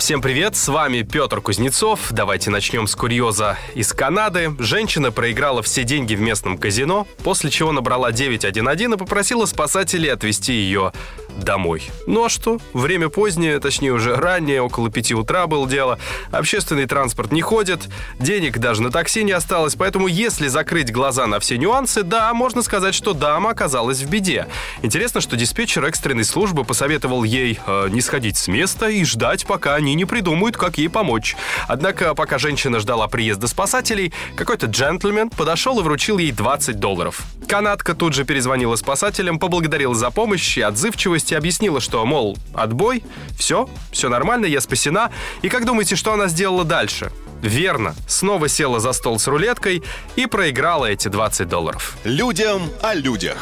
Всем привет, с вами Петр Кузнецов. Давайте начнем с курьеза из Канады. Женщина проиграла все деньги в местном казино, после чего набрала 911 и попросила спасателей отвезти ее домой. Ну а что? Время позднее, точнее уже раннее, около пяти утра было дело. Общественный транспорт не ходит, денег даже на такси не осталось, поэтому если закрыть глаза на все нюансы, да, можно сказать, что дама оказалась в беде. Интересно, что диспетчер экстренной службы посоветовал ей э, не сходить с места и ждать, пока они не придумают, как ей помочь. Однако, пока женщина ждала приезда спасателей, какой-то джентльмен подошел и вручил ей 20 долларов. Канадка тут же перезвонила спасателям, поблагодарила за помощь и отзывчивость и объяснила, что, мол, отбой, все, все нормально, я спасена. И как думаете, что она сделала дальше? Верно, снова села за стол с рулеткой и проиграла эти 20 долларов. Людям о людях.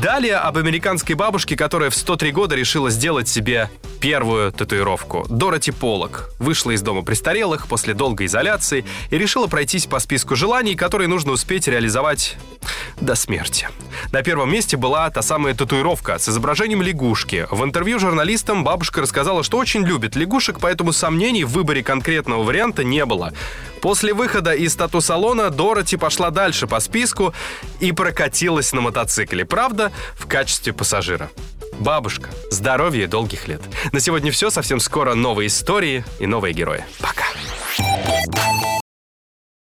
Далее об американской бабушке, которая в 103 года решила сделать себе первую татуировку. Дороти Полок вышла из дома престарелых после долгой изоляции и решила пройтись по списку желаний, которые нужно успеть реализовать до смерти. На первом месте была та самая татуировка с изображением лягушки. В интервью журналистам бабушка рассказала, что очень любит лягушек, поэтому сомнений в выборе конкретного варианта не было. После выхода из тату-салона Дороти пошла дальше по списку и прокатилась на мотоцикле. Правда, в качестве пассажира. Бабушка, здоровья и долгих лет. На сегодня все. Совсем скоро новые истории и новые герои. Пока.